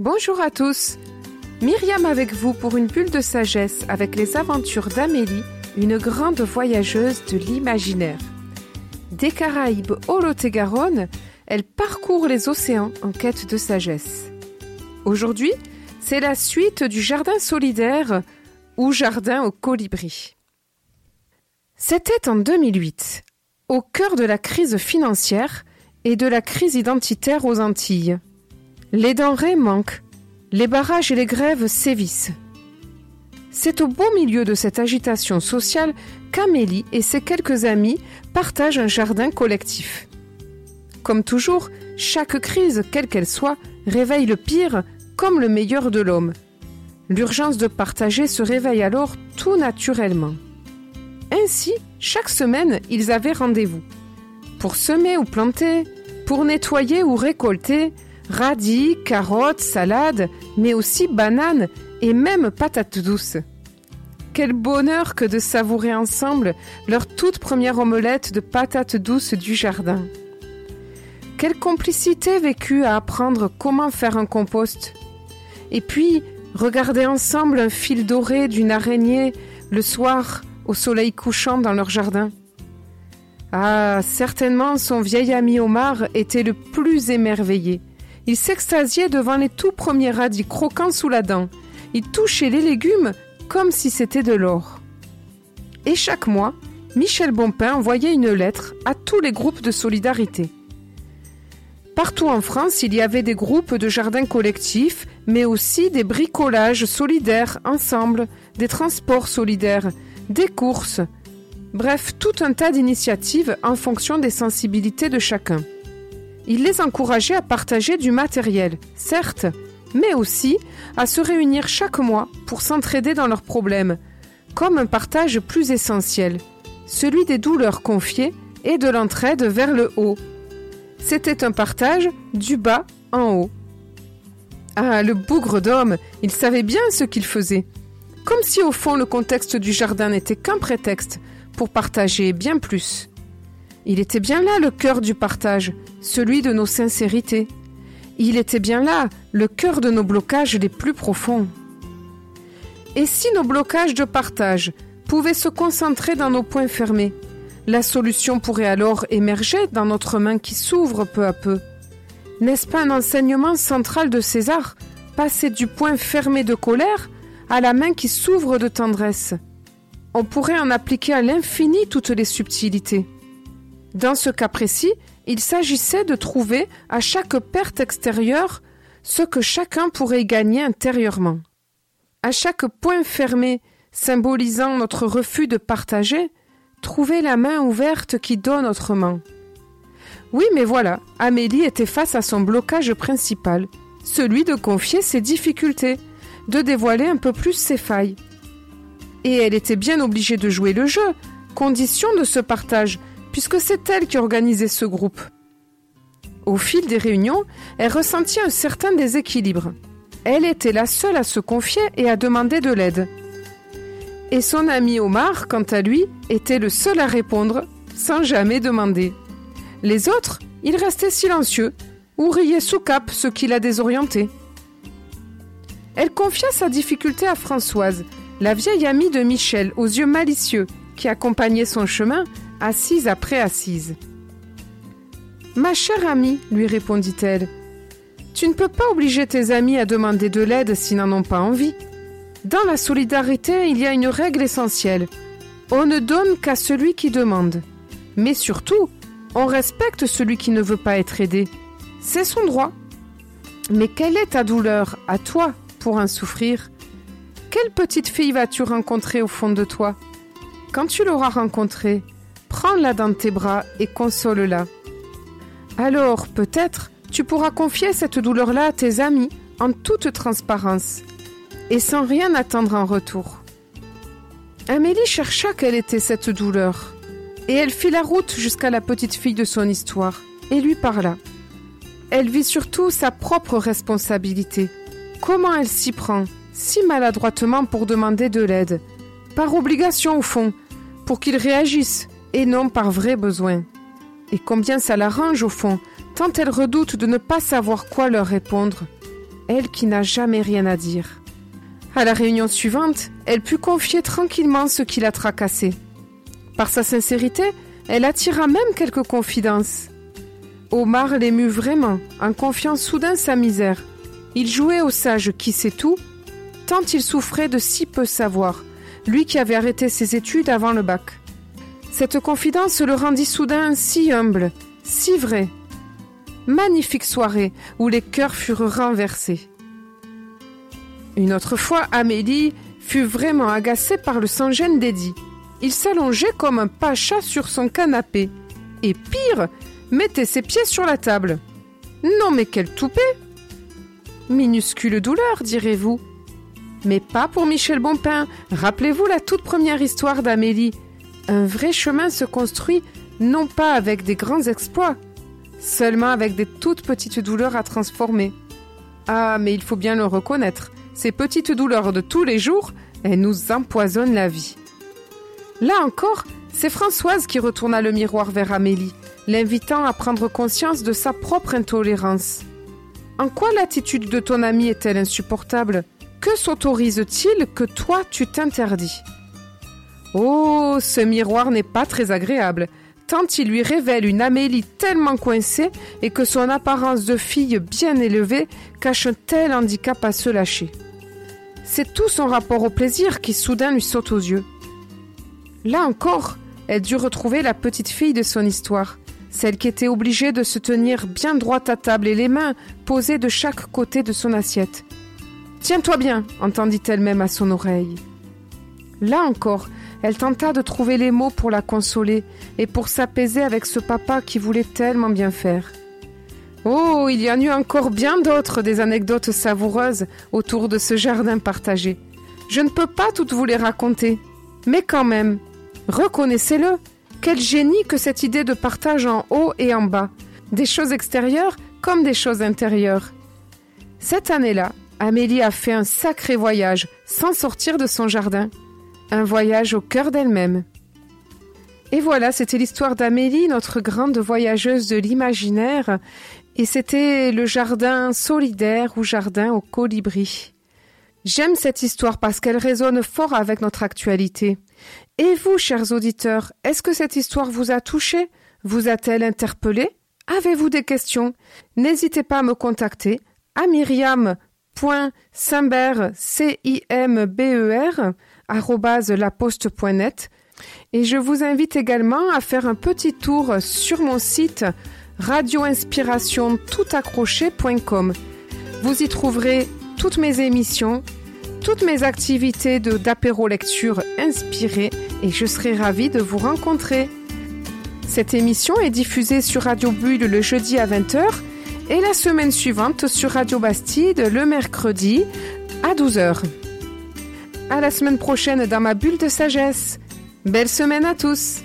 Bonjour à tous. Myriam avec vous pour une bulle de sagesse avec les aventures d'Amélie, une grande voyageuse de l'imaginaire. Des Caraïbes au Lot-et-Garonne, elle parcourt les océans en quête de sagesse. Aujourd'hui, c'est la suite du jardin solidaire ou jardin au colibri. C'était en 2008, au cœur de la crise financière et de la crise identitaire aux Antilles. Les denrées manquent, les barrages et les grèves sévissent. C'est au beau milieu de cette agitation sociale qu'Amélie et ses quelques amis partagent un jardin collectif. Comme toujours, chaque crise, quelle qu'elle soit, réveille le pire comme le meilleur de l'homme. L'urgence de partager se réveille alors tout naturellement. Ainsi, chaque semaine, ils avaient rendez-vous. Pour semer ou planter, pour nettoyer ou récolter, radis, carottes, salades, mais aussi bananes et même patates douces. Quel bonheur que de savourer ensemble leur toute première omelette de patates douces du jardin. Quelle complicité vécue à apprendre comment faire un compost. Et puis, regarder ensemble un fil doré d'une araignée le soir au soleil couchant dans leur jardin. Ah, certainement son vieil ami Omar était le plus émerveillé. Il s'extasiait devant les tout premiers radis croquants sous la dent. Il touchait les légumes comme si c'était de l'or. Et chaque mois, Michel Bompin envoyait une lettre à tous les groupes de solidarité. Partout en France, il y avait des groupes de jardins collectifs, mais aussi des bricolages solidaires ensemble, des transports solidaires, des courses, bref, tout un tas d'initiatives en fonction des sensibilités de chacun. Il les encourageait à partager du matériel, certes, mais aussi à se réunir chaque mois pour s'entraider dans leurs problèmes, comme un partage plus essentiel, celui des douleurs confiées et de l'entraide vers le haut. C'était un partage du bas en haut. Ah, le bougre d'homme, il savait bien ce qu'il faisait. Comme si au fond le contexte du jardin n'était qu'un prétexte pour partager bien plus. Il était bien là le cœur du partage, celui de nos sincérités. Il était bien là le cœur de nos blocages les plus profonds. Et si nos blocages de partage pouvaient se concentrer dans nos points fermés, la solution pourrait alors émerger dans notre main qui s'ouvre peu à peu. N'est-ce pas un enseignement central de César, passer du point fermé de colère à la main qui s'ouvre de tendresse? On pourrait en appliquer à l'infini toutes les subtilités. Dans ce cas précis, il s'agissait de trouver à chaque perte extérieure ce que chacun pourrait gagner intérieurement. À chaque point fermé symbolisant notre refus de partager, trouver la main ouverte qui donne autrement. Oui, mais voilà, Amélie était face à son blocage principal, celui de confier ses difficultés, de dévoiler un peu plus ses failles. Et elle était bien obligée de jouer le jeu, condition de ce partage, puisque c'est elle qui organisait ce groupe. Au fil des réunions, elle ressentit un certain déséquilibre. Elle était la seule à se confier et à demander de l'aide. Et son ami Omar, quant à lui, était le seul à répondre sans jamais demander. Les autres, ils restaient silencieux ou riaient sous cap, ce qui la désorientait. Elle confia sa difficulté à Françoise, la vieille amie de Michel aux yeux malicieux, qui accompagnait son chemin assise après assise. Ma chère amie, lui répondit-elle, tu ne peux pas obliger tes amis à demander de l'aide s'ils n'en ont pas envie. Dans la solidarité, il y a une règle essentielle. On ne donne qu'à celui qui demande. Mais surtout, on respecte celui qui ne veut pas être aidé. C'est son droit. Mais quelle est ta douleur, à toi, pour en souffrir? Quelle petite fille vas-tu rencontrer au fond de toi? Quand tu l'auras rencontrée, prends-la dans tes bras et console-la. Alors, peut-être, tu pourras confier cette douleur-là à tes amis en toute transparence et sans rien attendre en retour. Amélie chercha quelle était cette douleur et elle fit la route jusqu'à la petite fille de son histoire et lui parla. Elle vit surtout sa propre responsabilité. Comment elle s'y prend, si maladroitement pour demander de l'aide, par obligation au fond, pour qu'il réagisse, et non par vrai besoin. Et combien ça l'arrange au fond, tant elle redoute de ne pas savoir quoi leur répondre. elle qui n'a jamais rien à dire. À la réunion suivante, elle put confier tranquillement ce qui la tracassait. Par sa sincérité, elle attira même quelques confidences. Omar l'émut vraiment, en confiant soudain sa misère. Il jouait au sage qui sait tout, tant il souffrait de si peu savoir, lui qui avait arrêté ses études avant le bac. Cette confidence le rendit soudain si humble, si vrai. Magnifique soirée où les cœurs furent renversés. Une autre fois, Amélie fut vraiment agacée par le sans-gêne d'Eddie. Il s'allongeait comme un pacha sur son canapé. Et pire, mettait ses pieds sur la table. Non mais quel toupet Minuscule douleur, direz-vous. Mais pas pour Michel Bonpin. Rappelez-vous la toute première histoire d'Amélie. Un vrai chemin se construit non pas avec des grands exploits, seulement avec des toutes petites douleurs à transformer. Ah, mais il faut bien le reconnaître, ces petites douleurs de tous les jours, elles nous empoisonnent la vie. Là encore, c'est Françoise qui retourna le miroir vers Amélie, l'invitant à prendre conscience de sa propre intolérance. En quoi l'attitude de ton ami est-elle insupportable? Que s'autorise-t-il que toi tu t'interdis? Oh, ce miroir n'est pas très agréable, tant il lui révèle une Amélie tellement coincée et que son apparence de fille bien élevée cache un tel handicap à se lâcher. C'est tout son rapport au plaisir qui soudain lui saute aux yeux. Là encore, elle dut retrouver la petite fille de son histoire, celle qui était obligée de se tenir bien droite à table et les mains posées de chaque côté de son assiette. Tiens-toi bien, entendit-elle même à son oreille. Là encore, elle tenta de trouver les mots pour la consoler et pour s'apaiser avec ce papa qui voulait tellement bien faire. Oh, il y en eut encore bien d'autres des anecdotes savoureuses autour de ce jardin partagé. Je ne peux pas toutes vous les raconter, mais quand même, reconnaissez-le, quel génie que cette idée de partage en haut et en bas, des choses extérieures comme des choses intérieures. Cette année-là, Amélie a fait un sacré voyage sans sortir de son jardin un voyage au cœur d'elle-même. Et voilà, c'était l'histoire d'Amélie, notre grande voyageuse de l'imaginaire, et c'était le jardin solidaire ou jardin au colibri. J'aime cette histoire parce qu'elle résonne fort avec notre actualité. Et vous, chers auditeurs, est-ce que cette histoire vous a touché? Vous a-t-elle interpellé? Avez-vous des questions? N'hésitez pas à me contacter à myriam.simber, c i m b e r laposte.net et je vous invite également à faire un petit tour sur mon site radioinspiration-toutaccroché.com. Vous y trouverez toutes mes émissions, toutes mes activités de d'apéro lecture inspirées et je serai ravie de vous rencontrer. Cette émission est diffusée sur Radio Bulle le jeudi à 20h et la semaine suivante sur Radio Bastide le mercredi à 12h. À la semaine prochaine dans ma bulle de sagesse. Belle semaine à tous